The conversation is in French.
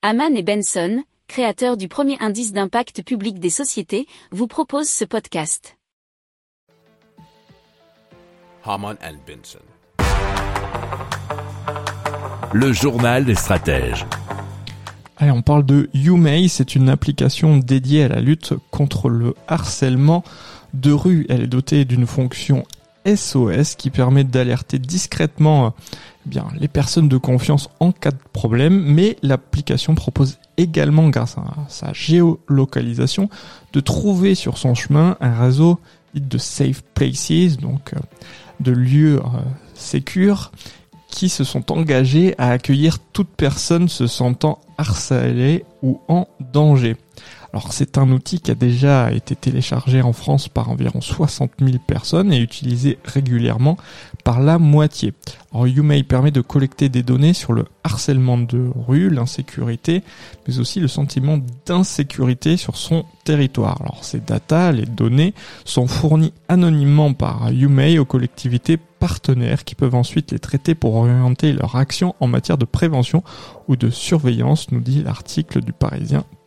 Haman et Benson, créateurs du premier indice d'impact public des sociétés, vous proposent ce podcast. Haman and Benson. Le journal des stratèges. Allez, on parle de YouMay, c'est une application dédiée à la lutte contre le harcèlement de rue. Elle est dotée d'une fonction SOS qui permet d'alerter discrètement euh, eh bien, les personnes de confiance en cas de problème, mais l'application propose également, grâce à sa géolocalisation, de trouver sur son chemin un réseau de safe places, donc euh, de lieux euh, sécures, qui se sont engagés à accueillir toute personne se sentant harcelée ou en danger. Alors c'est un outil qui a déjà été téléchargé en France par environ 60 000 personnes et utilisé régulièrement par la moitié. Alors YouMay permet de collecter des données sur le harcèlement de rue, l'insécurité, mais aussi le sentiment d'insécurité sur son territoire. Alors ces data, les données, sont fournies anonymement par YouMay aux collectivités partenaires qui peuvent ensuite les traiter pour orienter leur action en matière de prévention ou de surveillance, nous dit l'article du Parisien.fr.